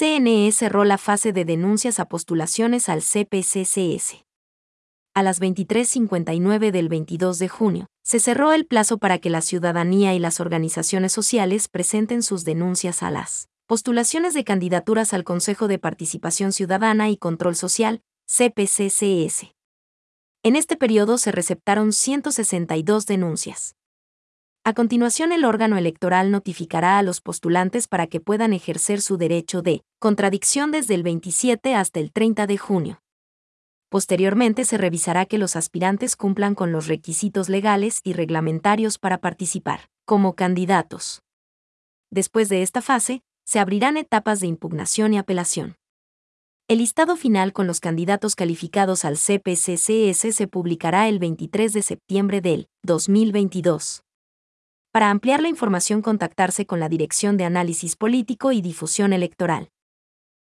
CNE cerró la fase de denuncias a postulaciones al CPCCS. A las 23.59 del 22 de junio, se cerró el plazo para que la ciudadanía y las organizaciones sociales presenten sus denuncias a las postulaciones de candidaturas al Consejo de Participación Ciudadana y Control Social, CPCCS. En este periodo se receptaron 162 denuncias. A continuación, el órgano electoral notificará a los postulantes para que puedan ejercer su derecho de contradicción desde el 27 hasta el 30 de junio. Posteriormente se revisará que los aspirantes cumplan con los requisitos legales y reglamentarios para participar como candidatos. Después de esta fase, se abrirán etapas de impugnación y apelación. El listado final con los candidatos calificados al CPCCS se publicará el 23 de septiembre del 2022. Para ampliar la información contactarse con la Dirección de Análisis Político y Difusión Electoral.